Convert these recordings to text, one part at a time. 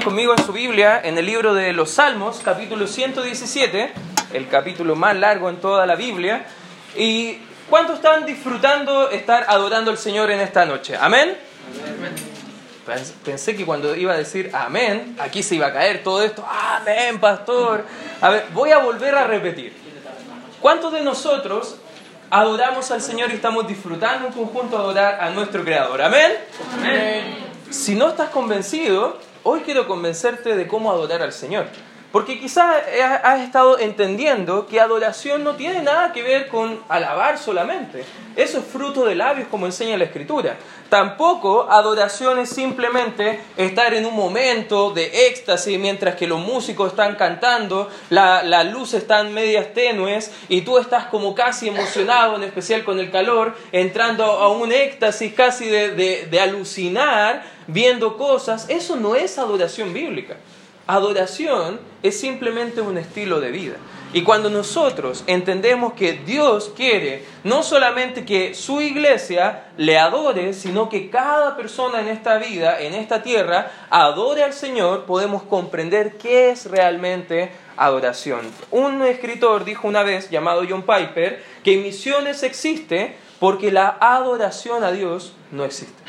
conmigo en su Biblia, en el libro de los Salmos, capítulo 117, el capítulo más largo en toda la Biblia. ¿Y cuántos están disfrutando estar adorando al Señor en esta noche? ¿Amén? Pensé que cuando iba a decir amén, aquí se iba a caer todo esto. Amén, pastor. A ver, voy a volver a repetir. ¿Cuántos de nosotros adoramos al Señor y estamos disfrutando en conjunto adorar a nuestro Creador? Amén. Amén. Si no estás convencido, hoy quiero convencerte de cómo adorar al Señor. Porque quizás has estado entendiendo que adoración no tiene nada que ver con alabar solamente. Eso es fruto de labios como enseña la Escritura. Tampoco adoración es simplemente estar en un momento de éxtasis mientras que los músicos están cantando, las la luces están medias tenues y tú estás como casi emocionado, en especial con el calor, entrando a un éxtasis casi de, de alucinar, viendo cosas. Eso no es adoración bíblica. Adoración es simplemente un estilo de vida. Y cuando nosotros entendemos que Dios quiere no solamente que su iglesia le adore, sino que cada persona en esta vida, en esta tierra, adore al Señor, podemos comprender qué es realmente adoración. Un escritor dijo una vez, llamado John Piper, que misiones existe porque la adoración a Dios no existe.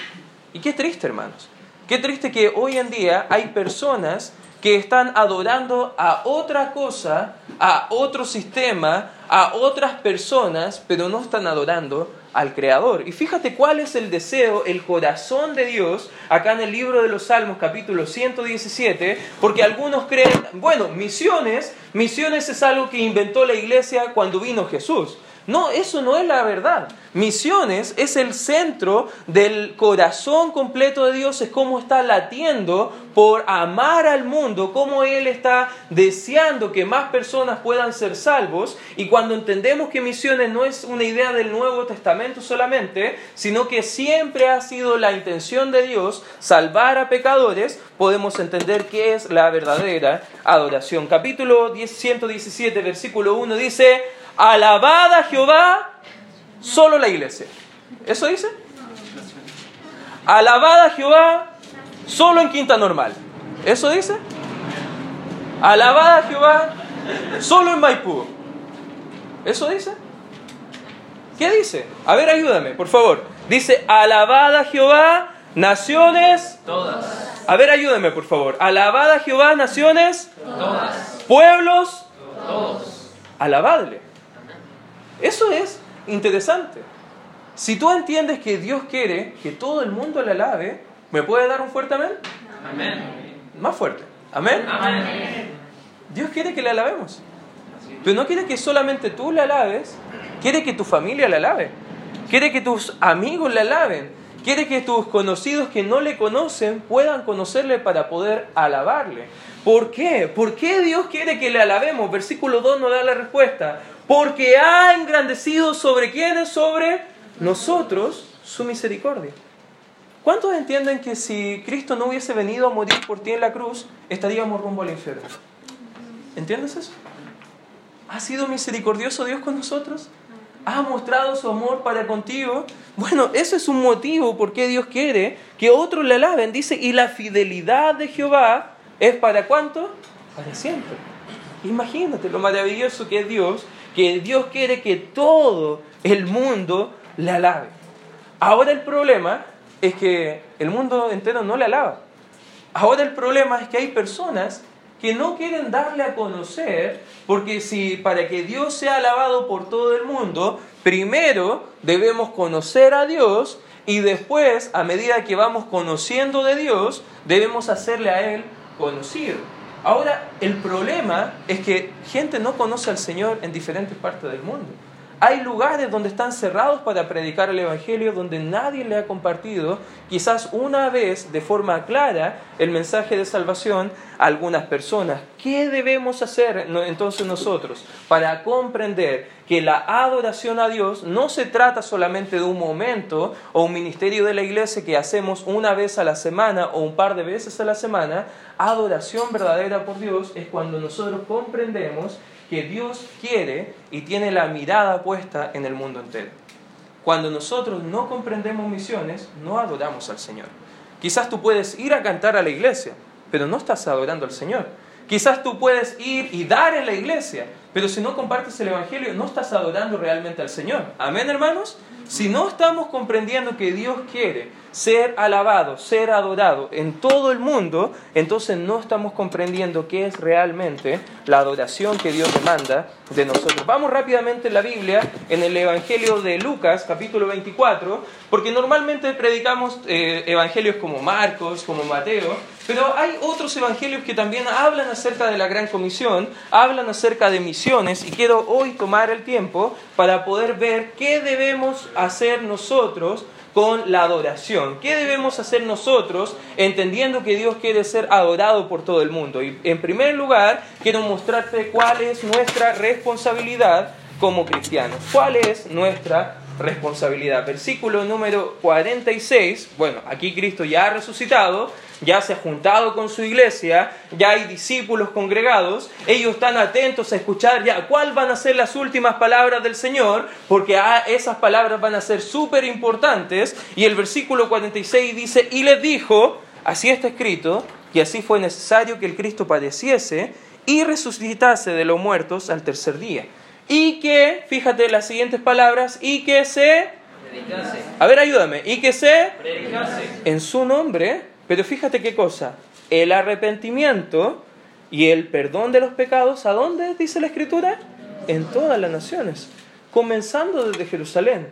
Y qué triste, hermanos. Qué triste que hoy en día hay personas que están adorando a otra cosa, a otro sistema, a otras personas, pero no están adorando al Creador. Y fíjate cuál es el deseo, el corazón de Dios, acá en el libro de los Salmos capítulo 117, porque algunos creen, bueno, misiones, misiones es algo que inventó la iglesia cuando vino Jesús. No, eso no es la verdad. Misiones es el centro del corazón completo de Dios, es cómo está latiendo por amar al mundo, cómo Él está deseando que más personas puedan ser salvos. Y cuando entendemos que misiones no es una idea del Nuevo Testamento solamente, sino que siempre ha sido la intención de Dios salvar a pecadores, podemos entender qué es la verdadera adoración. Capítulo 117, versículo 1 dice, alabada a Jehová solo la iglesia. ¿Eso dice? Alabada a Jehová solo en quinta normal. ¿Eso dice? Alabada a Jehová solo en Maipú. ¿Eso dice? ¿Qué dice? A ver, ayúdame, por favor. Dice, alabada a Jehová, naciones. Todas. A ver, ayúdame, por favor. Alabada a Jehová, naciones. Todas. Pueblos. Todos. Alabadle. Eso es interesante. Si tú entiendes que Dios quiere que todo el mundo le alabe, ¿me puede dar un fuerte amén? Amén. Más fuerte. ¿Amén? Amén. Dios quiere que le alabemos. Pero no quiere que solamente tú le alabes, quiere que tu familia le alabe. Quiere que tus amigos le alaben. Quiere que tus conocidos que no le conocen puedan conocerle para poder alabarle. ¿Por qué? ¿Por qué Dios quiere que le alabemos? Versículo 2 nos da la respuesta. Porque ha engrandecido sobre quienes, sobre nosotros, su misericordia. ¿Cuántos entienden que si Cristo no hubiese venido a morir por ti en la cruz, estaríamos rumbo al infierno? ¿Entiendes eso? ¿Ha sido misericordioso Dios con nosotros? ¿Ha mostrado su amor para contigo? Bueno, eso es un motivo por qué Dios quiere que otros le alaben. Dice, y la fidelidad de Jehová es para cuánto? Para siempre. Imagínate lo maravilloso que es Dios, que Dios quiere que todo el mundo le alabe. Ahora el problema es que el mundo entero no le alaba. Ahora el problema es que hay personas que no quieren darle a conocer, porque si para que Dios sea alabado por todo el mundo, primero debemos conocer a Dios y después, a medida que vamos conociendo de Dios, debemos hacerle a Él conocido. Ahora, el problema es que gente no conoce al Señor en diferentes partes del mundo. Hay lugares donde están cerrados para predicar el Evangelio, donde nadie le ha compartido, quizás una vez de forma clara, el mensaje de salvación a algunas personas. ¿Qué debemos hacer entonces nosotros para comprender que la adoración a Dios no se trata solamente de un momento o un ministerio de la iglesia que hacemos una vez a la semana o un par de veces a la semana? Adoración verdadera por Dios es cuando nosotros comprendemos que Dios quiere y tiene la mirada puesta en el mundo entero. Cuando nosotros no comprendemos misiones, no adoramos al Señor. Quizás tú puedes ir a cantar a la iglesia, pero no estás adorando al Señor. Quizás tú puedes ir y dar en la iglesia, pero si no compartes el Evangelio, no estás adorando realmente al Señor. Amén, hermanos. Si no estamos comprendiendo que Dios quiere ser alabado, ser adorado en todo el mundo, entonces no estamos comprendiendo qué es realmente la adoración que Dios demanda de nosotros. Vamos rápidamente en la Biblia, en el Evangelio de Lucas, capítulo 24, porque normalmente predicamos eh, evangelios como Marcos, como Mateo, pero hay otros evangelios que también hablan acerca de la gran comisión, hablan acerca de misiones, y quiero hoy tomar el tiempo para poder ver qué debemos hacer nosotros con la adoración. ¿Qué debemos hacer nosotros entendiendo que Dios quiere ser adorado por todo el mundo? Y en primer lugar, quiero mostrarte cuál es nuestra responsabilidad como cristianos. ¿Cuál es nuestra responsabilidad? Versículo número 46. Bueno, aquí Cristo ya ha resucitado, ya se ha juntado con su iglesia, ya hay discípulos congregados, ellos están atentos a escuchar ya cuáles van a ser las últimas palabras del Señor, porque esas palabras van a ser súper importantes. Y el versículo 46 dice, y les dijo, así está escrito, que así fue necesario que el Cristo padeciese y resucitase de los muertos al tercer día. Y que, fíjate las siguientes palabras, y que se... Predicase. A ver, ayúdame. Y que se... Predicase. En su nombre pero fíjate qué cosa, el arrepentimiento y el perdón de los pecados, ¿a dónde dice la Escritura? En todas las naciones, comenzando desde Jerusalén.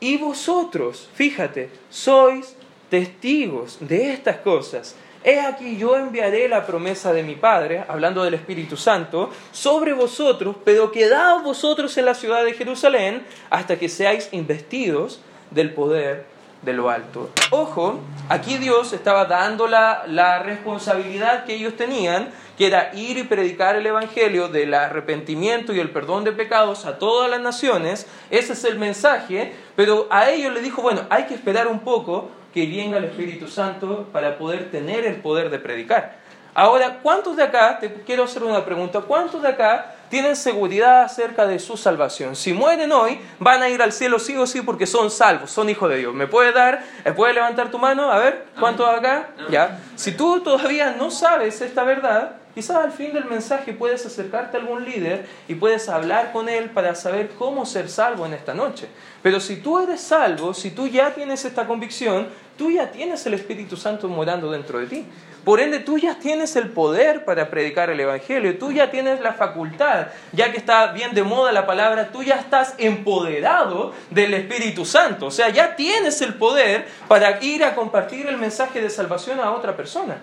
Y vosotros, fíjate, sois testigos de estas cosas. He aquí yo enviaré la promesa de mi Padre, hablando del Espíritu Santo, sobre vosotros, pero quedaos vosotros en la ciudad de Jerusalén hasta que seáis investidos del poder de lo alto. Ojo, aquí Dios estaba dando la, la, responsabilidad que ellos tenían, que era ir y predicar el Evangelio del arrepentimiento y el perdón de pecados a todas las naciones. Ese es el mensaje, pero a ellos le dijo, bueno, hay que esperar un poco que venga el Espíritu Santo para poder tener el poder de predicar. Ahora, ¿cuántos de acá, te quiero hacer una pregunta, cuántos de acá tienen seguridad acerca de su salvación? Si mueren hoy, van a ir al cielo sí o sí porque son salvos, son hijos de Dios. ¿Me puede dar, puede levantar tu mano? A ver, ¿cuántos acá? Ya. Si tú todavía no sabes esta verdad, quizás al fin del mensaje puedes acercarte a algún líder y puedes hablar con él para saber cómo ser salvo en esta noche. Pero si tú eres salvo, si tú ya tienes esta convicción, tú ya tienes el Espíritu Santo morando dentro de ti. Por ende, tú ya tienes el poder para predicar el Evangelio, tú ya tienes la facultad, ya que está bien de moda la palabra, tú ya estás empoderado del Espíritu Santo, o sea, ya tienes el poder para ir a compartir el mensaje de salvación a otra persona.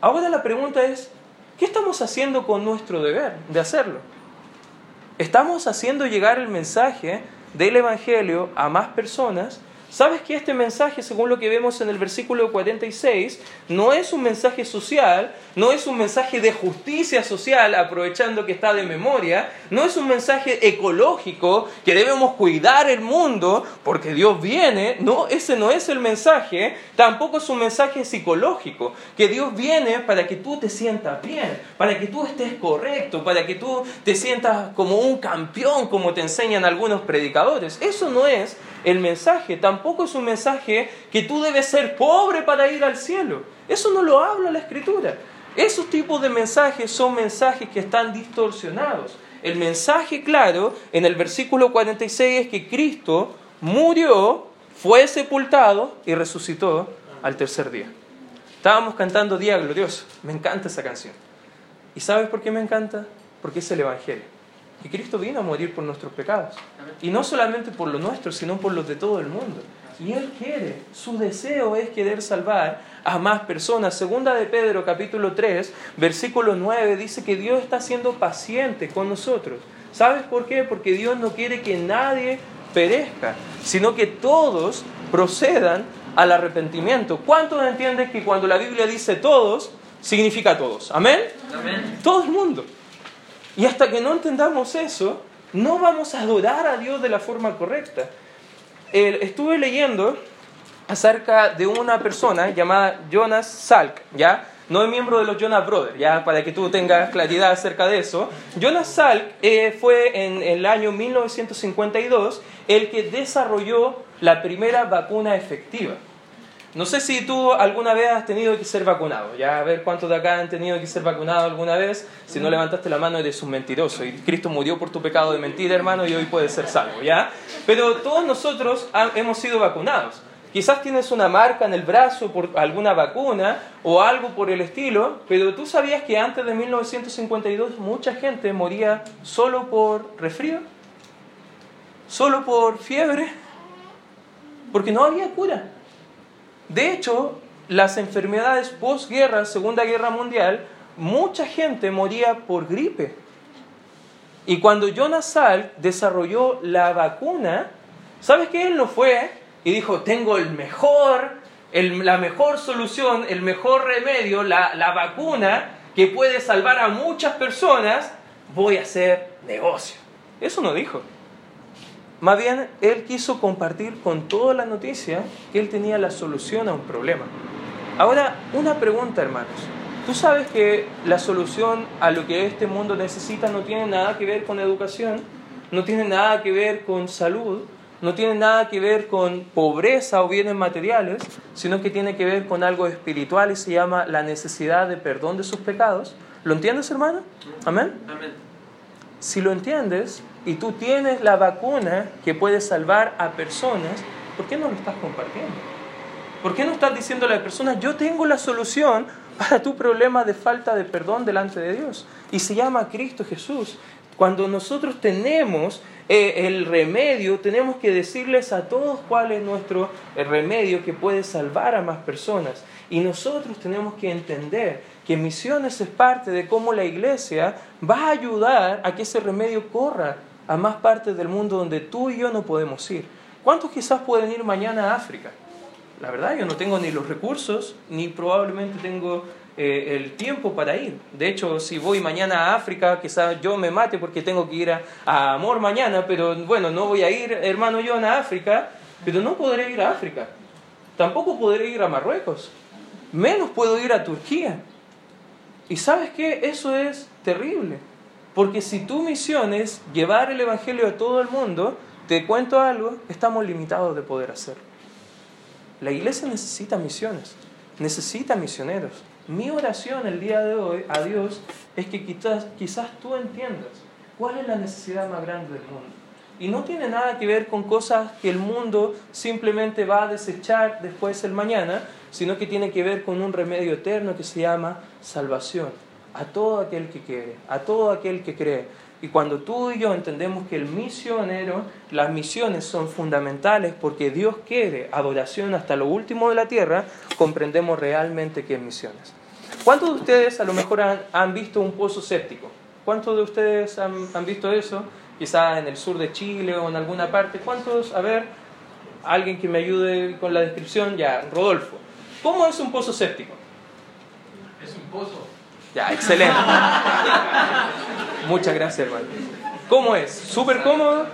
Ahora la pregunta es, ¿qué estamos haciendo con nuestro deber de hacerlo? ¿Estamos haciendo llegar el mensaje del Evangelio a más personas? ¿Sabes que este mensaje, según lo que vemos en el versículo 46, no es un mensaje social, no es un mensaje de justicia social, aprovechando que está de memoria, no es un mensaje ecológico, que debemos cuidar el mundo porque Dios viene, no, ese no es el mensaje, tampoco es un mensaje psicológico, que Dios viene para que tú te sientas bien, para que tú estés correcto, para que tú te sientas como un campeón, como te enseñan algunos predicadores. Eso no es el mensaje, tampoco es un mensaje que tú debes ser pobre para ir al cielo. Eso no lo habla la escritura. Esos tipos de mensajes son mensajes que están distorsionados. El mensaje claro en el versículo 46 es que Cristo murió, fue sepultado y resucitó al tercer día. Estábamos cantando Día Glorioso. Me encanta esa canción. ¿Y sabes por qué me encanta? Porque es el Evangelio. Y Cristo vino a morir por nuestros pecados. Y no solamente por los nuestros, sino por los de todo el mundo. Y Él quiere, su deseo es querer salvar a más personas. Segunda de Pedro capítulo 3, versículo 9 dice que Dios está siendo paciente con nosotros. ¿Sabes por qué? Porque Dios no quiere que nadie perezca, sino que todos procedan al arrepentimiento. ¿Cuántos entienden que cuando la Biblia dice todos, significa todos? ¿Amén? Amén. Todo el mundo. Y hasta que no entendamos eso, no vamos a adorar a Dios de la forma correcta. estuve leyendo acerca de una persona llamada Jonas Salk, ¿ya? No es miembro de los Jonas Brothers, ya para que tú tengas claridad acerca de eso. Jonas Salk eh, fue en el año 1952 el que desarrolló la primera vacuna efectiva. No sé si tú alguna vez has tenido que ser vacunado. Ya a ver cuántos de acá han tenido que ser vacunados alguna vez. Si no levantaste la mano eres un mentiroso. Y Cristo murió por tu pecado de mentira, hermano, y hoy puedes ser salvo. ¿ya? Pero todos nosotros hemos sido vacunados. Quizás tienes una marca en el brazo por alguna vacuna o algo por el estilo, pero tú sabías que antes de 1952 mucha gente moría solo por resfrío, solo por fiebre, porque no había cura. De hecho, las enfermedades posguerra, Segunda Guerra Mundial, mucha gente moría por gripe. Y cuando Jonas Salk desarrolló la vacuna, ¿sabes qué? Él no fue y dijo, tengo el mejor, la mejor solución, el mejor remedio, la, la vacuna que puede salvar a muchas personas, voy a hacer negocio. Eso no dijo. Más bien, él quiso compartir con toda la noticia que él tenía la solución a un problema. Ahora, una pregunta, hermanos. Tú sabes que la solución a lo que este mundo necesita no tiene nada que ver con educación, no tiene nada que ver con salud, no tiene nada que ver con pobreza o bienes materiales, sino que tiene que ver con algo espiritual y se llama la necesidad de perdón de sus pecados. ¿Lo entiendes, hermano? Amén. Amén. Si lo entiendes, y tú tienes la vacuna que puede salvar a personas, ¿por qué no lo estás compartiendo? ¿Por qué no estás diciendo a las personas, yo tengo la solución para tu problema de falta de perdón delante de Dios? Y se llama Cristo Jesús. Cuando nosotros tenemos eh, el remedio, tenemos que decirles a todos cuál es nuestro remedio que puede salvar a más personas. Y nosotros tenemos que entender que misiones es parte de cómo la iglesia va a ayudar a que ese remedio corra a más partes del mundo donde tú y yo no podemos ir. ¿Cuántos quizás pueden ir mañana a África? La verdad, yo no tengo ni los recursos, ni probablemente tengo eh, el tiempo para ir. De hecho, si voy mañana a África, quizás yo me mate porque tengo que ir a, a Amor mañana, pero bueno, no voy a ir, hermano John, a África, pero no podré ir a África. Tampoco podré ir a Marruecos. Menos puedo ir a Turquía. Y sabes qué? Eso es terrible. Porque si tu misión es llevar el Evangelio a todo el mundo, te cuento algo, estamos limitados de poder hacerlo. La iglesia necesita misiones, necesita misioneros. Mi oración el día de hoy a Dios es que quizás, quizás tú entiendas cuál es la necesidad más grande del mundo. Y no tiene nada que ver con cosas que el mundo simplemente va a desechar después el mañana, sino que tiene que ver con un remedio eterno que se llama salvación a todo aquel que quiere, a todo aquel que cree. Y cuando tú y yo entendemos que el misionero, las misiones son fundamentales porque Dios quiere adoración hasta lo último de la tierra, comprendemos realmente qué es misiones. ¿Cuántos de ustedes a lo mejor han, visto un pozo séptico? ¿Cuántos de ustedes han, visto eso? Quizá en el sur de Chile o en alguna parte. ¿Cuántos? A ver, alguien que me ayude con la descripción. Ya, Rodolfo. ¿Cómo es un pozo séptico? Es un pozo ya, excelente. Muchas gracias, hermano. ¿Cómo es? ¿Súper cómodo?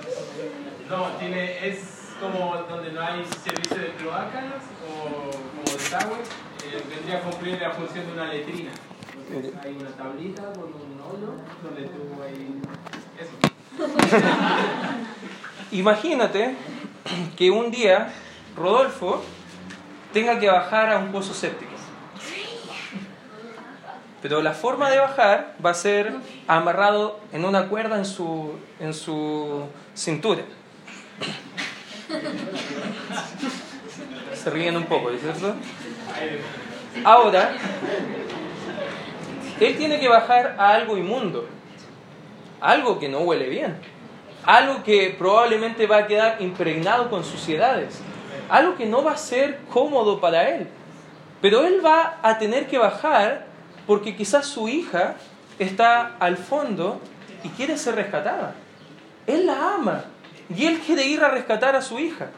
No, tiene, es como donde no hay servicio de cloacas o como desagüe. Eh, vendría a cumplir la función de una letrina. Entonces hay una tablita con un hoyo donde tú ahí... Eso. Imagínate que un día Rodolfo tenga que bajar a un pozo séptico. Pero la forma de bajar va a ser amarrado en una cuerda en su, en su cintura. Se ríen un poco, ¿cierto? Ahora, él tiene que bajar a algo inmundo, algo que no huele bien, algo que probablemente va a quedar impregnado con suciedades, algo que no va a ser cómodo para él. Pero él va a tener que bajar porque quizás su hija está al fondo y quiere ser rescatada. Él la ama y él quiere ir a rescatar a su hija.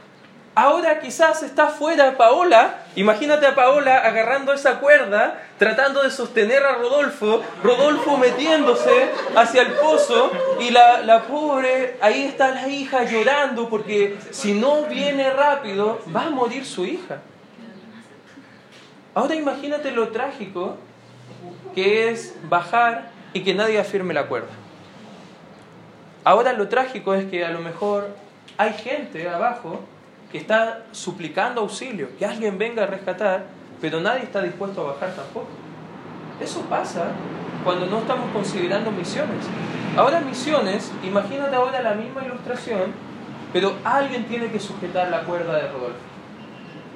Ahora quizás está fuera Paola, imagínate a Paola agarrando esa cuerda, tratando de sostener a Rodolfo, Rodolfo metiéndose hacia el pozo y la, la pobre, ahí está la hija llorando porque si no viene rápido va a morir su hija. Ahora imagínate lo trágico que es bajar y que nadie afirme la cuerda. Ahora lo trágico es que a lo mejor hay gente abajo que está suplicando auxilio, que alguien venga a rescatar, pero nadie está dispuesto a bajar tampoco. Eso pasa cuando no estamos considerando misiones. Ahora misiones, imagínate ahora la misma ilustración, pero alguien tiene que sujetar la cuerda de Rodolfo.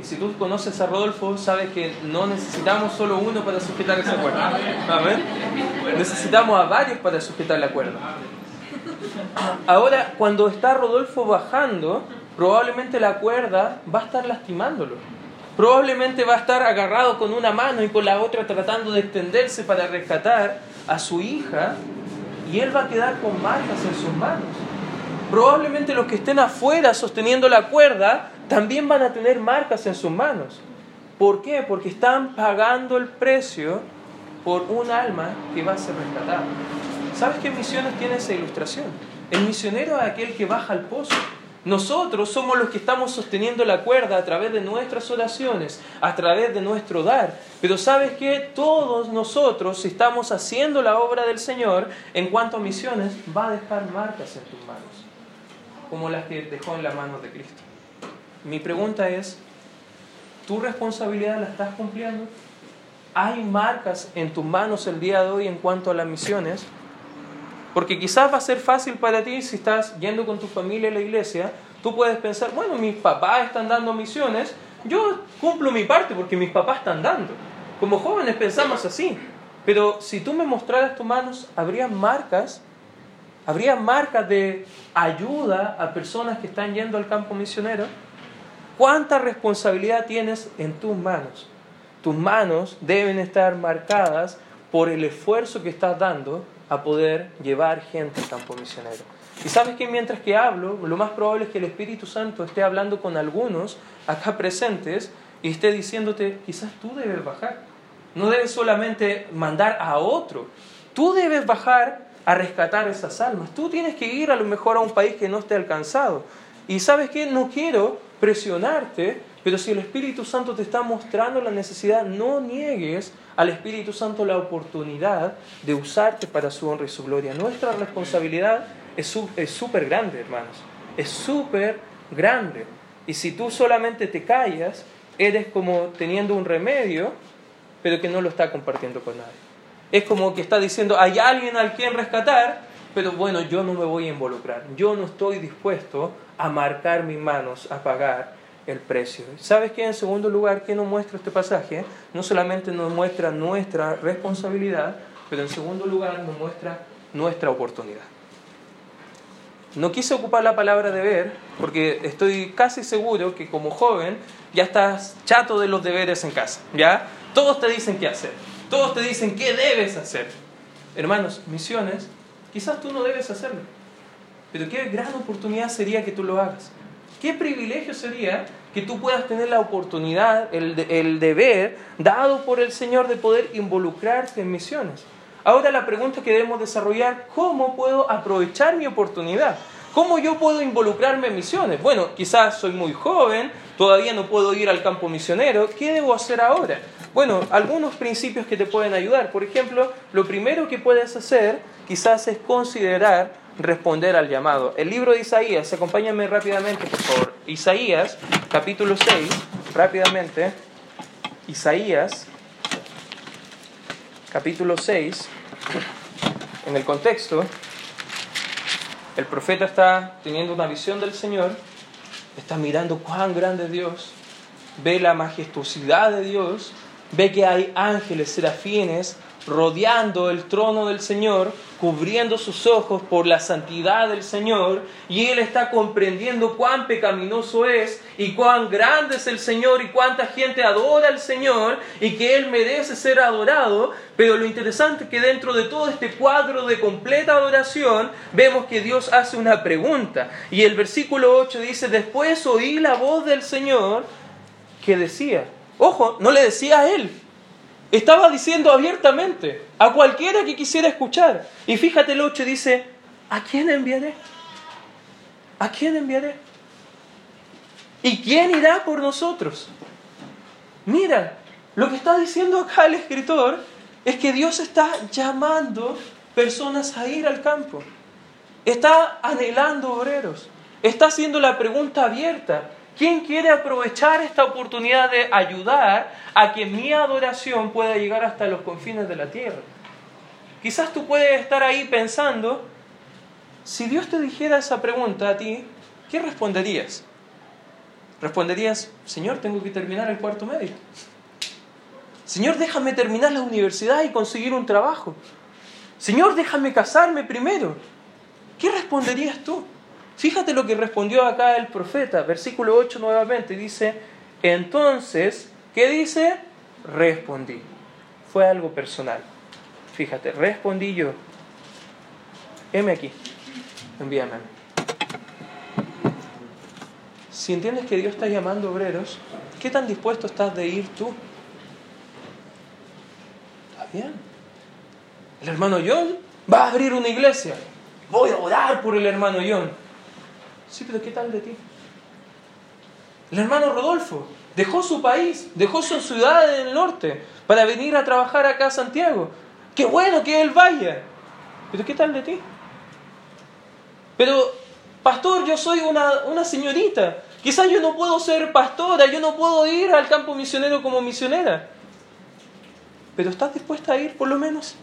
Y si tú conoces a Rodolfo, sabes que no necesitamos solo uno para sujetar esa cuerda. Amén. Necesitamos a varios para sujetar la cuerda. Ahora, cuando está Rodolfo bajando, probablemente la cuerda va a estar lastimándolo. Probablemente va a estar agarrado con una mano y con la otra tratando de extenderse para rescatar a su hija y él va a quedar con marcas en sus manos. Probablemente los que estén afuera sosteniendo la cuerda también van a tener marcas en sus manos. ¿Por qué? Porque están pagando el precio por un alma que va a ser rescatada. ¿Sabes qué misiones tiene esa ilustración? El misionero es aquel que baja al pozo. Nosotros somos los que estamos sosteniendo la cuerda a través de nuestras oraciones, a través de nuestro dar. Pero sabes que todos nosotros, si estamos haciendo la obra del Señor, en cuanto a misiones, va a dejar marcas en tus manos, como las que dejó en las manos de Cristo. Mi pregunta es, ¿tu responsabilidad la estás cumpliendo? ¿Hay marcas en tus manos el día de hoy en cuanto a las misiones? Porque quizás va a ser fácil para ti si estás yendo con tu familia a la iglesia, tú puedes pensar, bueno, mis papás están dando misiones, yo cumplo mi parte porque mis papás están dando. Como jóvenes pensamos así, pero si tú me mostraras tus manos, habría marcas, habría marcas de ayuda a personas que están yendo al campo misionero. ¿Cuánta responsabilidad tienes en tus manos? Tus manos deben estar marcadas por el esfuerzo que estás dando a poder llevar gente al campo misionero. Y sabes que mientras que hablo, lo más probable es que el Espíritu Santo esté hablando con algunos acá presentes y esté diciéndote, quizás tú debes bajar. No debes solamente mandar a otro, tú debes bajar a rescatar esas almas. Tú tienes que ir a lo mejor a un país que no esté alcanzado. Y sabes que no quiero presionarte, pero si el Espíritu Santo te está mostrando la necesidad, no niegues al Espíritu Santo la oportunidad de usarte para su honra y su gloria. Nuestra responsabilidad es súper grande, hermanos. Es súper grande. Y si tú solamente te callas, eres como teniendo un remedio, pero que no lo está compartiendo con nadie. Es como que está diciendo, hay alguien al quien rescatar, pero bueno, yo no me voy a involucrar. Yo no estoy dispuesto a marcar mis manos, a pagar el precio. ¿Sabes qué? En segundo lugar, ¿qué nos muestra este pasaje? No solamente nos muestra nuestra responsabilidad, pero en segundo lugar nos muestra nuestra oportunidad. No quise ocupar la palabra deber porque estoy casi seguro que como joven ya estás chato de los deberes en casa, ¿ya? Todos te dicen qué hacer, todos te dicen qué debes hacer. Hermanos, misiones, quizás tú no debes hacerlo, pero qué gran oportunidad sería que tú lo hagas. Qué privilegio sería que tú puedas tener la oportunidad, el, el, deber dado por el Señor de poder involucrarte en misiones. Ahora la pregunta que debemos desarrollar, ¿cómo puedo aprovechar mi oportunidad? ¿Cómo yo puedo involucrarme en misiones? Bueno, quizás soy muy joven, todavía no puedo ir al campo misionero, ¿qué debo hacer ahora? Bueno, algunos principios que te pueden ayudar. Por ejemplo, lo primero que puedes hacer quizás es considerar responder al llamado. El libro de Isaías, acompáñame rápidamente, por favor. Isaías, capítulo 6, rápidamente. Isaías, capítulo 6, en el contexto, el profeta está teniendo una visión del Señor, está mirando cuán grande es Dios, ve la majestuosidad de Dios, ve que hay ángeles, serafines, rodeando el trono del Señor, cubriendo sus ojos por la santidad del Señor, y él está comprendiendo cuán pecaminoso es y cuán grande es el Señor y cuánta gente adora al Señor y que él merece ser adorado, pero lo interesante es que dentro de todo este cuadro de completa adoración vemos que Dios hace una pregunta. Y el versículo 8 dice, después oí la voz del Señor que decía, ojo, no le decía a él, estaba diciendo abiertamente a cualquiera que quisiera escuchar. Y fíjate el 8 dice, ¿a quién enviaré? ¿A quién enviaré? ¿Y quién irá por nosotros? Mira, lo que está diciendo acá el escritor es que Dios está llamando personas a ir al campo. Está anhelando obreros. Está haciendo la pregunta abierta. ¿Quién quiere aprovechar esta oportunidad de ayudar a que mi adoración pueda llegar hasta los confines de la tierra? Quizás tú puedes estar ahí pensando, si Dios te dijera esa pregunta a ti, ¿qué responderías? Responderías, Señor, tengo que terminar el cuarto medio. Señor, déjame terminar la universidad y conseguir un trabajo. Señor, déjame casarme primero. ¿Qué responderías tú? Fíjate lo que respondió acá el profeta, versículo 8 nuevamente, dice, entonces, ¿qué dice? Respondí. Fue algo personal. Fíjate, respondí yo. Heme aquí, envíame. Si entiendes que Dios está llamando obreros, ¿qué tan dispuesto estás de ir tú? Está bien. El hermano John va a abrir una iglesia. Voy a orar por el hermano John. Sí, pero ¿qué tal de ti? El hermano Rodolfo dejó su país, dejó su ciudad en el norte para venir a trabajar acá a Santiago. Qué bueno que él vaya. Pero ¿qué tal de ti? Pero, pastor, yo soy una, una señorita. Quizás yo no puedo ser pastora, yo no puedo ir al campo misionero como misionera. Pero ¿estás dispuesta a ir por lo menos?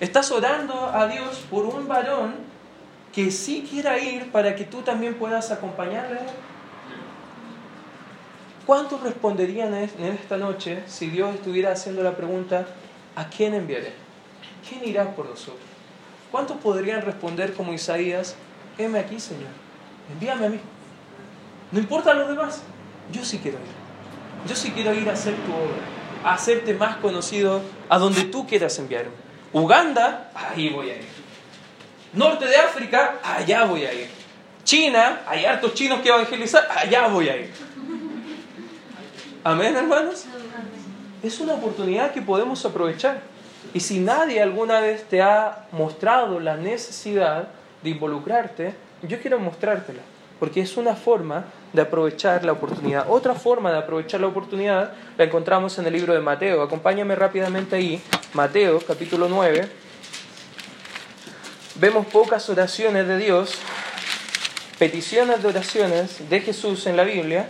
¿Estás orando a Dios por un varón que sí quiera ir para que tú también puedas acompañarle? ¿Cuántos responderían en esta noche si Dios estuviera haciendo la pregunta, ¿a quién enviaré? ¿Quién irá por nosotros? ¿Cuántos podrían responder como Isaías, heme aquí, Señor, envíame a mí? No importa los demás, yo sí quiero ir. Yo sí quiero ir a hacer tu obra, a hacerte más conocido a donde tú quieras enviarme. Uganda, ahí voy a ir. Norte de África, allá voy a ir. China, hay hartos chinos que evangelizar, allá voy a ir. Amén, hermanos. Es una oportunidad que podemos aprovechar. Y si nadie alguna vez te ha mostrado la necesidad de involucrarte, yo quiero mostrártela, porque es una forma de aprovechar la oportunidad. Otra forma de aprovechar la oportunidad la encontramos en el libro de Mateo. Acompáñame rápidamente ahí, Mateo capítulo 9. Vemos pocas oraciones de Dios, peticiones de oraciones de Jesús en la Biblia,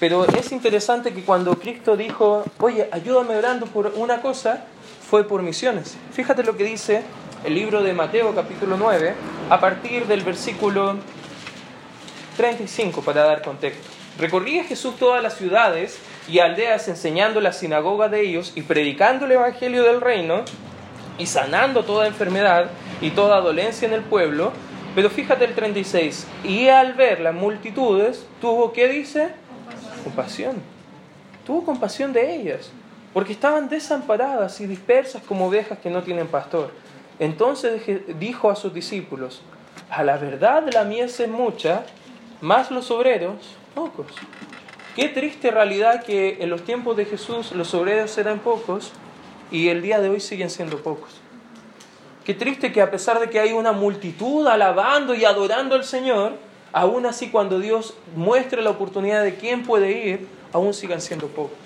pero es interesante que cuando Cristo dijo, oye, ayúdame orando por una cosa, fue por misiones. Fíjate lo que dice el libro de Mateo capítulo 9, a partir del versículo 35 para dar contexto. Recorría Jesús todas las ciudades y aldeas enseñando la sinagoga de ellos y predicando el Evangelio del reino y sanando toda enfermedad y toda dolencia en el pueblo. Pero fíjate el 36, y al ver las multitudes, tuvo, ¿qué dice? Compasión. Tuvo compasión de ellas, porque estaban desamparadas y dispersas como ovejas que no tienen pastor. Entonces dijo a sus discípulos, a la verdad la mies es mucha, más los obreros, pocos. Qué triste realidad que en los tiempos de Jesús los obreros eran pocos y el día de hoy siguen siendo pocos. Qué triste que a pesar de que hay una multitud alabando y adorando al Señor, aún así cuando Dios muestre la oportunidad de quién puede ir, aún sigan siendo pocos.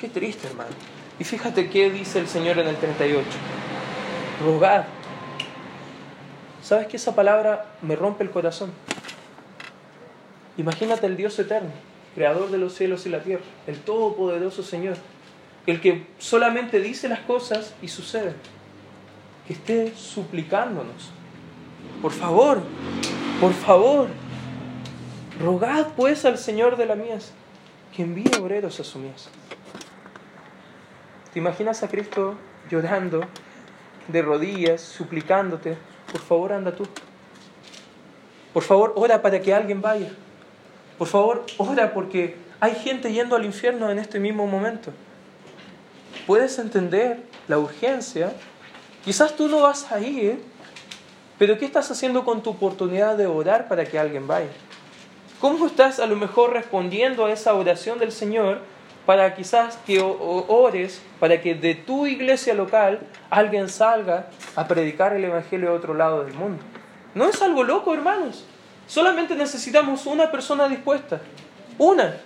Qué triste, hermano. Y fíjate qué dice el Señor en el 38. Rogad. ¿Sabes que esa palabra me rompe el corazón? Imagínate el Dios eterno, creador de los cielos y la tierra, el todopoderoso Señor, el que solamente dice las cosas y sucede, que esté suplicándonos. Por favor, por favor, rogad pues al Señor de la mies que envíe obreros a su mies. ¿Te imaginas a Cristo llorando, de rodillas, suplicándote? Por favor, anda tú. Por favor, ora para que alguien vaya. Por favor, ora porque hay gente yendo al infierno en este mismo momento. ¿Puedes entender la urgencia? Quizás tú no vas a ir, pero ¿qué estás haciendo con tu oportunidad de orar para que alguien vaya? ¿Cómo estás a lo mejor respondiendo a esa oración del Señor para quizás que ores para que de tu iglesia local alguien salga a predicar el Evangelio a otro lado del mundo? ¿No es algo loco, hermanos? Solamente necesitamos una persona dispuesta, una,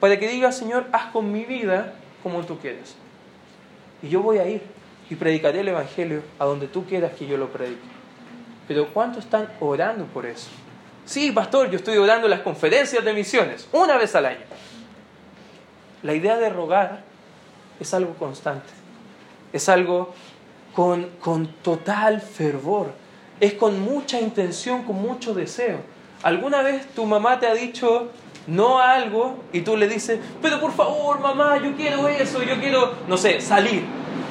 para que diga, Señor, haz con mi vida como tú quieras. Y yo voy a ir y predicaré el Evangelio a donde tú quieras que yo lo predique. Pero ¿cuántos están orando por eso? Sí, pastor, yo estoy orando las conferencias de misiones, una vez al año. La idea de rogar es algo constante, es algo con, con total fervor, es con mucha intención, con mucho deseo. ¿Alguna vez tu mamá te ha dicho no a algo y tú le dices, pero por favor mamá, yo quiero eso, yo quiero, no sé, salir?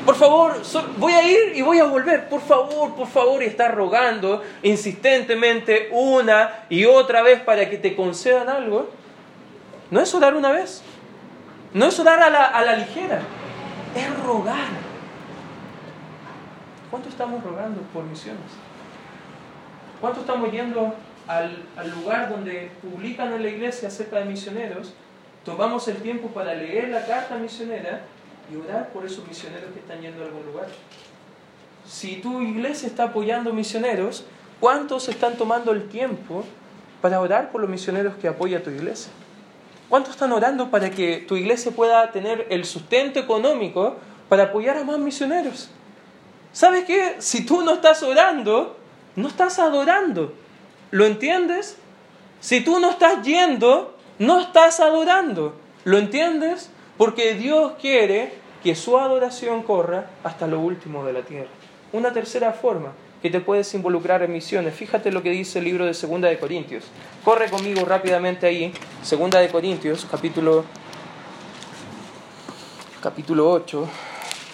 Por favor, voy a ir y voy a volver. Por favor, por favor. Y estás rogando insistentemente una y otra vez para que te concedan algo. No es orar una vez. No es orar a la, a la ligera. Es rogar. ¿Cuánto estamos rogando por misiones? ¿Cuánto estamos yendo al, al, lugar donde publican en la iglesia acerca de misioneros? Tomamos el tiempo para leer la carta misionera y orar por esos misioneros que están yendo a algún lugar. Si tu iglesia está apoyando misioneros, ¿cuántos están tomando el tiempo para orar por los misioneros que apoya tu iglesia? ¿Cuántos están orando para que tu iglesia pueda tener el sustento económico para apoyar a más misioneros? ¿Sabes qué? Si tú no estás orando, no estás adorando. ¿Lo entiendes? Si tú no estás yendo, no estás adorando. ¿Lo entiendes? Porque Dios quiere que su adoración corra hasta lo último de la tierra. Una tercera forma que te puedes involucrar en misiones. Fíjate lo que dice el libro de Segunda de Corintios. Corre conmigo rápidamente ahí. Segunda de Corintios, capítulo, capítulo 8.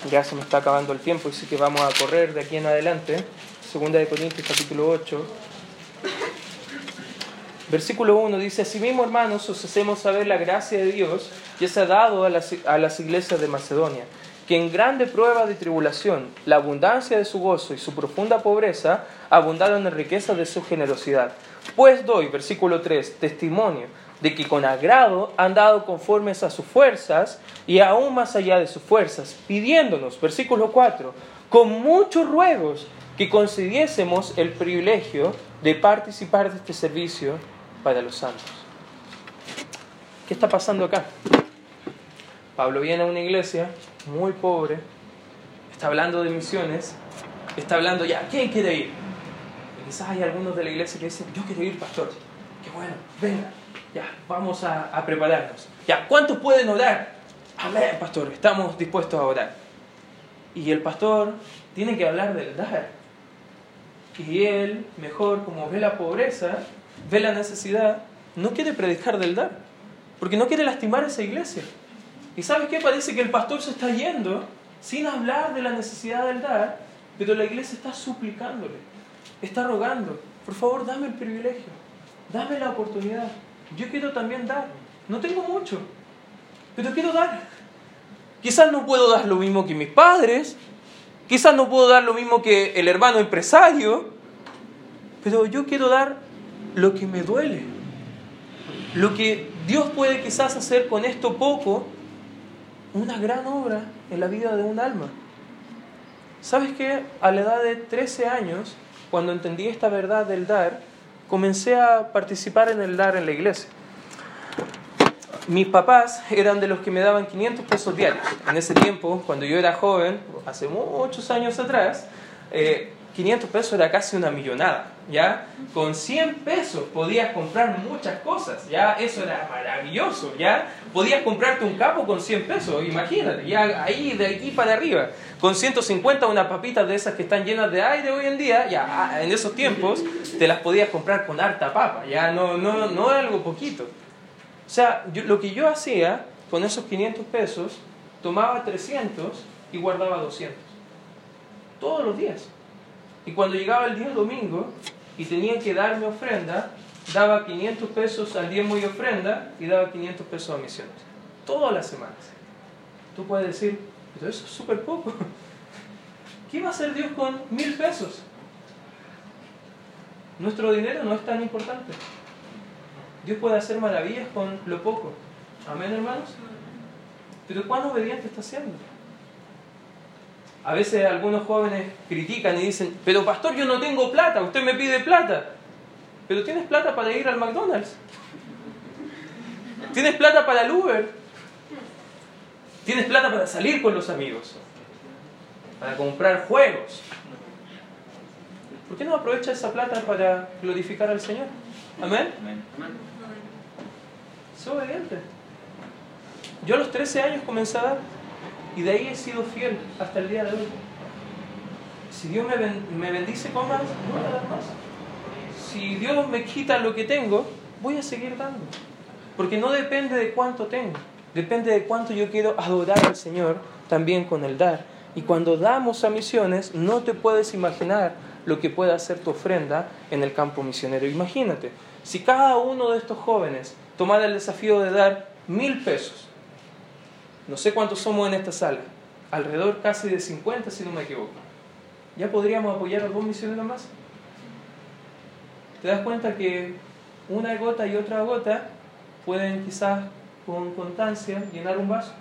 Ya se me está acabando el tiempo, así que vamos a correr de aquí en adelante. Segunda de Corintios, capítulo 8. Versículo 1 dice, Asimismo, hermanos, os hacemos saber la gracia de Dios que se ha dado a las, a las iglesias de Macedonia, que en grande prueba de tribulación, la abundancia de su gozo y su profunda pobreza abundaron en riqueza de su generosidad. Pues doy, versículo 3, testimonio de que con agrado han dado conformes a sus fuerzas y aún más allá de sus fuerzas, pidiéndonos, versículo 4, con muchos ruegos que concediésemos el privilegio de participar de este servicio para los santos. ¿Qué está pasando acá? Pablo viene a una iglesia muy pobre, está hablando de misiones, está hablando ya, ¿quién quiere ir? Y quizás hay algunos de la iglesia que dicen, yo quiero ir, pastor. Qué bueno, venga, ya, vamos a, prepararnos. Ya, ¿cuántos pueden orar? Amén, pastor, estamos dispuestos a orar. Y el pastor tiene que hablar del dar. Y él, mejor, como ve la pobreza, ve la necesidad, no quiere predicar del dar, porque no quiere lastimar a esa iglesia. ¿Y sabes qué? Parece que el pastor se está yendo sin hablar de la necesidad del dar, pero la iglesia está suplicándole, está rogando, por favor dame el privilegio, dame la oportunidad. Yo quiero también dar, no tengo mucho, pero quiero dar. Quizás no puedo dar lo mismo que mis padres, quizás no puedo dar lo mismo que el hermano empresario, pero yo quiero dar lo que me duele. Lo que Dios puede quizás hacer con esto poco, una gran obra en la vida de un alma. ¿Sabes qué? A la edad de 13 años, cuando entendí esta verdad del dar, comencé a participar en el dar en la iglesia. Mis papás eran de los que me daban 500 pesos diarios. En ese tiempo, cuando yo era joven, hace muchos años atrás, eh, 500 pesos era casi una millonada, ¿ya? Con 100 pesos podías comprar muchas cosas, ¿ya? Eso era maravilloso, ¿ya? Podías comprarte un capo con 100 pesos, imagínate, ya ahí de aquí para arriba. Con 150 unas papitas de esas que están llenas de aire hoy en día, ya ah, en esos tiempos te las podías comprar con harta papa, ya no, no, no algo poquito. O sea, lo que yo hacía con esos 500 pesos, tomaba 300 y guardaba 200. Todos los días. Y cuando llegaba el día domingo y tenía que darme ofrenda, daba 500 pesos al diezmo y ofrenda y daba 500 pesos a misiones. Todas las semanas. Tú puedes decir, pero eso es súper poco. ¿Qué va a hacer Dios con mil pesos? Nuestro dinero no es tan importante. Dios puede hacer maravillas con lo poco. Amén, hermanos. Pero ¿cuán obediente está siendo? A veces algunos jóvenes critican y dicen, pero pastor, yo no tengo plata, usted me pide plata. Pero tienes plata para ir al McDonald's. Tienes plata para el Uber. Tienes plata para salir con los amigos. Para comprar juegos. ¿Por qué no aprovecha esa plata para glorificar al Señor? Amén. Soy obediente. Yo a los 13 años comencé a dar y de ahí he sido fiel hasta el día de hoy. Si Dios me, bendice con más, voy a dar más. Si Dios me quita lo que tengo, voy a seguir dando. Porque no depende de cuánto tengo, depende de cuánto yo quiero adorar al Señor también con el dar. Y cuando damos a misiones, no te puedes imaginar lo que puede hacer tu ofrenda en el campo misionero. Imagínate, si cada uno de estos jóvenes tomara el desafío de dar mil pesos, no sé cuántos somos en esta sala, alrededor casi de 50 si no me equivoco, ya podríamos apoyar a dos misioneros más. ¿Te das cuenta que una gota y otra gota pueden quizás con constancia llenar un vaso?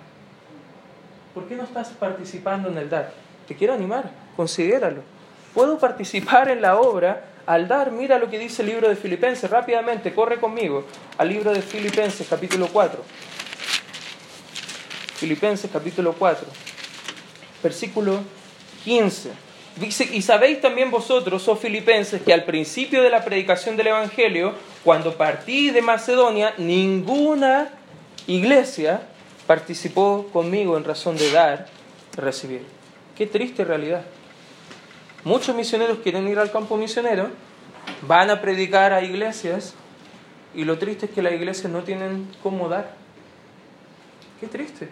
¿Por qué no estás participando en el dar? Te quiero animar, considéralo. Puedo participar en la obra al dar, mira lo que dice el libro de Filipenses, rápidamente, corre conmigo al libro de Filipenses capítulo 4. Filipenses capítulo 4, versículo 15. Dice, y sabéis también vosotros, oh filipenses, que al principio de la predicación del Evangelio, cuando partí de Macedonia, ninguna iglesia participó conmigo en razón de dar, recibir. Qué triste realidad. Muchos misioneros quieren ir al campo misionero, van a predicar a iglesias y lo triste es que las iglesias no tienen cómo dar. Qué triste.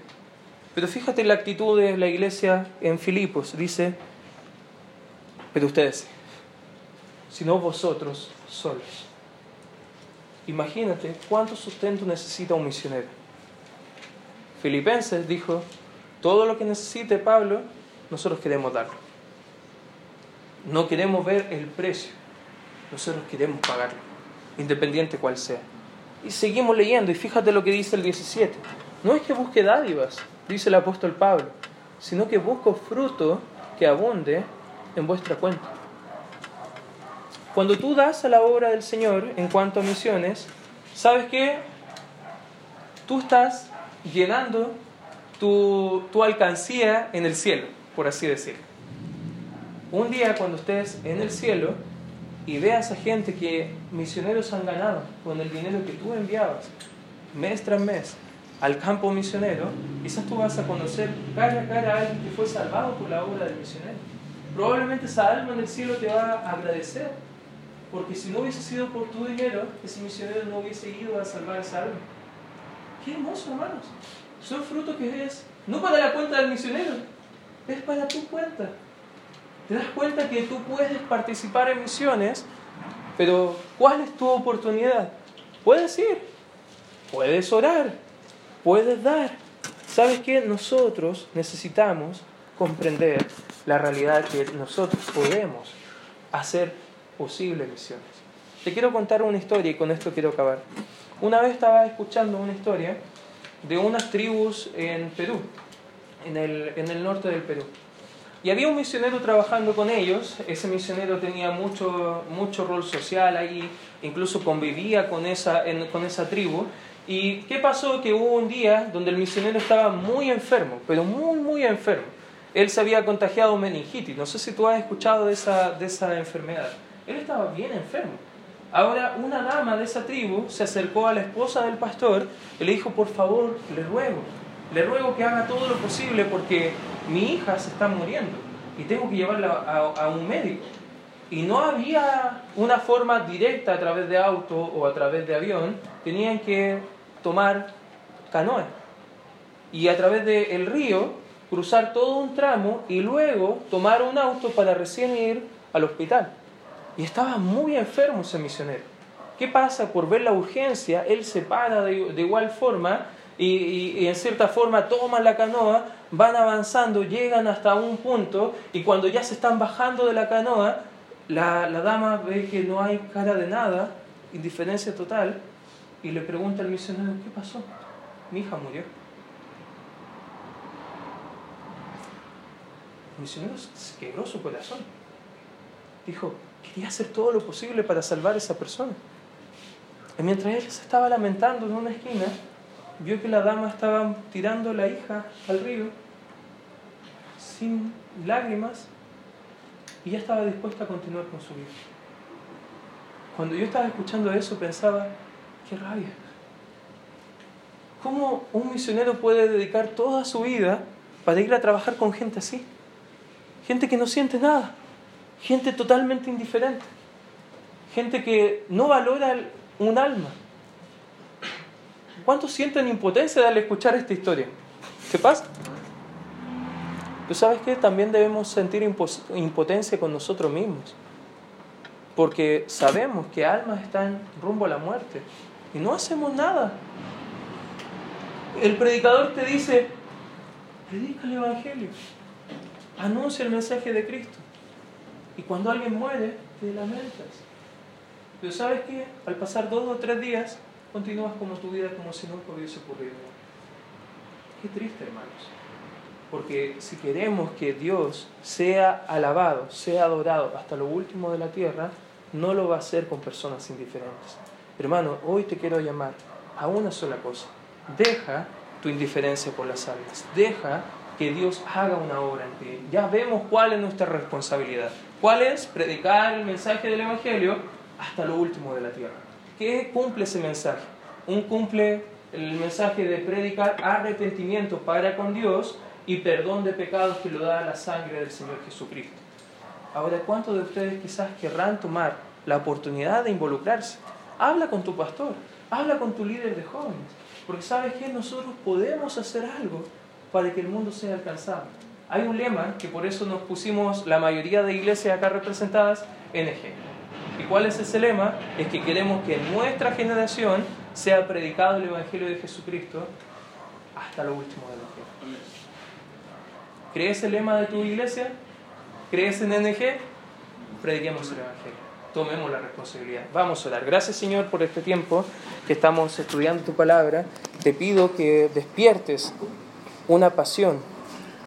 Pero fíjate la actitud de la iglesia en Filipos. Dice, pero ustedes, sino vosotros solos. Imagínate cuánto sustento necesita un misionero. Filipenses dijo, todo lo que necesite Pablo, nosotros queremos darlo. No queremos ver el precio, nosotros queremos pagarlo, independiente cual sea. Y seguimos leyendo, y fíjate lo que dice el 17. No es que busque dádivas, dice el apóstol Pablo, sino que busco fruto que abunde en vuestra cuenta. Cuando tú das a la obra del Señor en cuanto a misiones, ¿sabes qué? Tú estás llenando tu, tu alcancía en el cielo, por así decirlo un día cuando estés en el cielo y veas a gente que misioneros han ganado con el dinero que tú enviabas mes tras mes al campo misionero, quizás tú vas a conocer cara a cara a alguien que fue salvado por la obra del misionero. Probablemente esa alma en el cielo te va a agradecer, porque si no hubiese sido por tu dinero, ese misionero no hubiese ido a salvar esa alma. Qué hermoso, hermanos. Son frutos que es no para la cuenta del misionero, es para tu cuenta. ¿Te das cuenta que tú puedes participar en misiones, pero ¿cuál es tu oportunidad? Puedes ir, puedes orar, puedes dar. ¿Sabes qué? Nosotros necesitamos comprender la realidad que nosotros podemos hacer posible misiones. Te quiero contar una historia y con esto quiero acabar. Una vez estaba escuchando una historia de unas tribus en Perú, en el, en el norte del Perú. Y había un misionero trabajando con ellos, ese misionero tenía mucho, mucho rol social ahí, incluso convivía con esa, con esa tribu. ¿Y qué pasó? Que hubo un día donde el misionero estaba muy enfermo, pero muy, muy enfermo. Él se había contagiado meningitis, no sé si tú has escuchado de esa, de esa enfermedad. Él estaba bien enfermo. Ahora una dama de esa tribu se acercó a la esposa del pastor y le dijo, por favor, le ruego, le ruego que haga todo lo posible porque mi hija se está muriendo y tengo que llevarla a, un médico. Y no había una forma directa a través de auto o a través de avión, tenían que tomar canoa y a través del río cruzar todo un tramo y luego tomar un auto para recién ir al hospital. Y estaba muy enfermo ese misionero. ¿Qué pasa? Por ver la urgencia, él se para de, de igual forma y, en cierta forma toman la canoa, van avanzando, llegan hasta un punto y cuando ya se están bajando de la canoa, la, la dama ve que no hay cara de nada, indiferencia total, y le pregunta al misionero, ¿qué pasó? Mi hija murió. El misionero se quebró su corazón. Dijo, quería hacer todo lo posible para salvar a esa persona. Y mientras él se estaba lamentando en una esquina, vio que la dama estaba tirando la hija al río sin lágrimas y ya estaba dispuesta a continuar con su vida. cuando yo estaba escuchando eso pensaba, qué rabia. ¿Cómo un misionero puede dedicar toda su vida para ir a trabajar con gente así? Gente que no siente nada, gente totalmente indiferente, gente que no valora un alma. ¿Cuántos sienten impotencia al escuchar esta historia? ¿Qué pasa? ¿Tú sabes que también debemos sentir impotencia con nosotros mismos porque sabemos que almas están rumbo a la muerte y no hacemos nada. El predicador te dice, predica el Evangelio, anuncia el mensaje de Cristo. Y cuando alguien muere, te lamentas. Pero sabes que al pasar dos o tres días, continúas como tu vida como si nunca hubiese ocurrido. Qué triste, hermanos. Porque si queremos que Dios sea alabado, sea adorado hasta lo último de la tierra, no lo va a hacer con personas indiferentes. Hermano, hoy te quiero llamar a una sola cosa. Deja tu indiferencia por las almas. Deja que Dios haga una obra en ti. Ya vemos cuál es nuestra responsabilidad. ¿Cuál es? Predicar el mensaje del Evangelio hasta lo último de la tierra. ¿Qué cumple ese mensaje? Un cumple el mensaje de predicar arrepentimiento para con Dios y perdón de pecados que lo da la sangre del Señor Jesucristo. Ahora, ¿cuántos de ustedes quizás querrán tomar la oportunidad de involucrarse? Habla con tu pastor, habla con tu líder de jóvenes, porque sabes que nosotros podemos hacer algo para que el mundo sea alcanzado. Hay un lema que por eso nos pusimos la mayoría de iglesias acá representadas, NG. ¿Y cuál es ese lema? Es que queremos que en nuestra generación sea predicado el Evangelio de Jesucristo hasta lo último de vida. ¿Crees el lema de tu iglesia? ¿Crees en NG? Prediquemos el Evangelio. Tomemos la responsabilidad. Vamos a orar. Gracias Señor por este tiempo que estamos estudiando tu palabra. Te pido que despiertes una pasión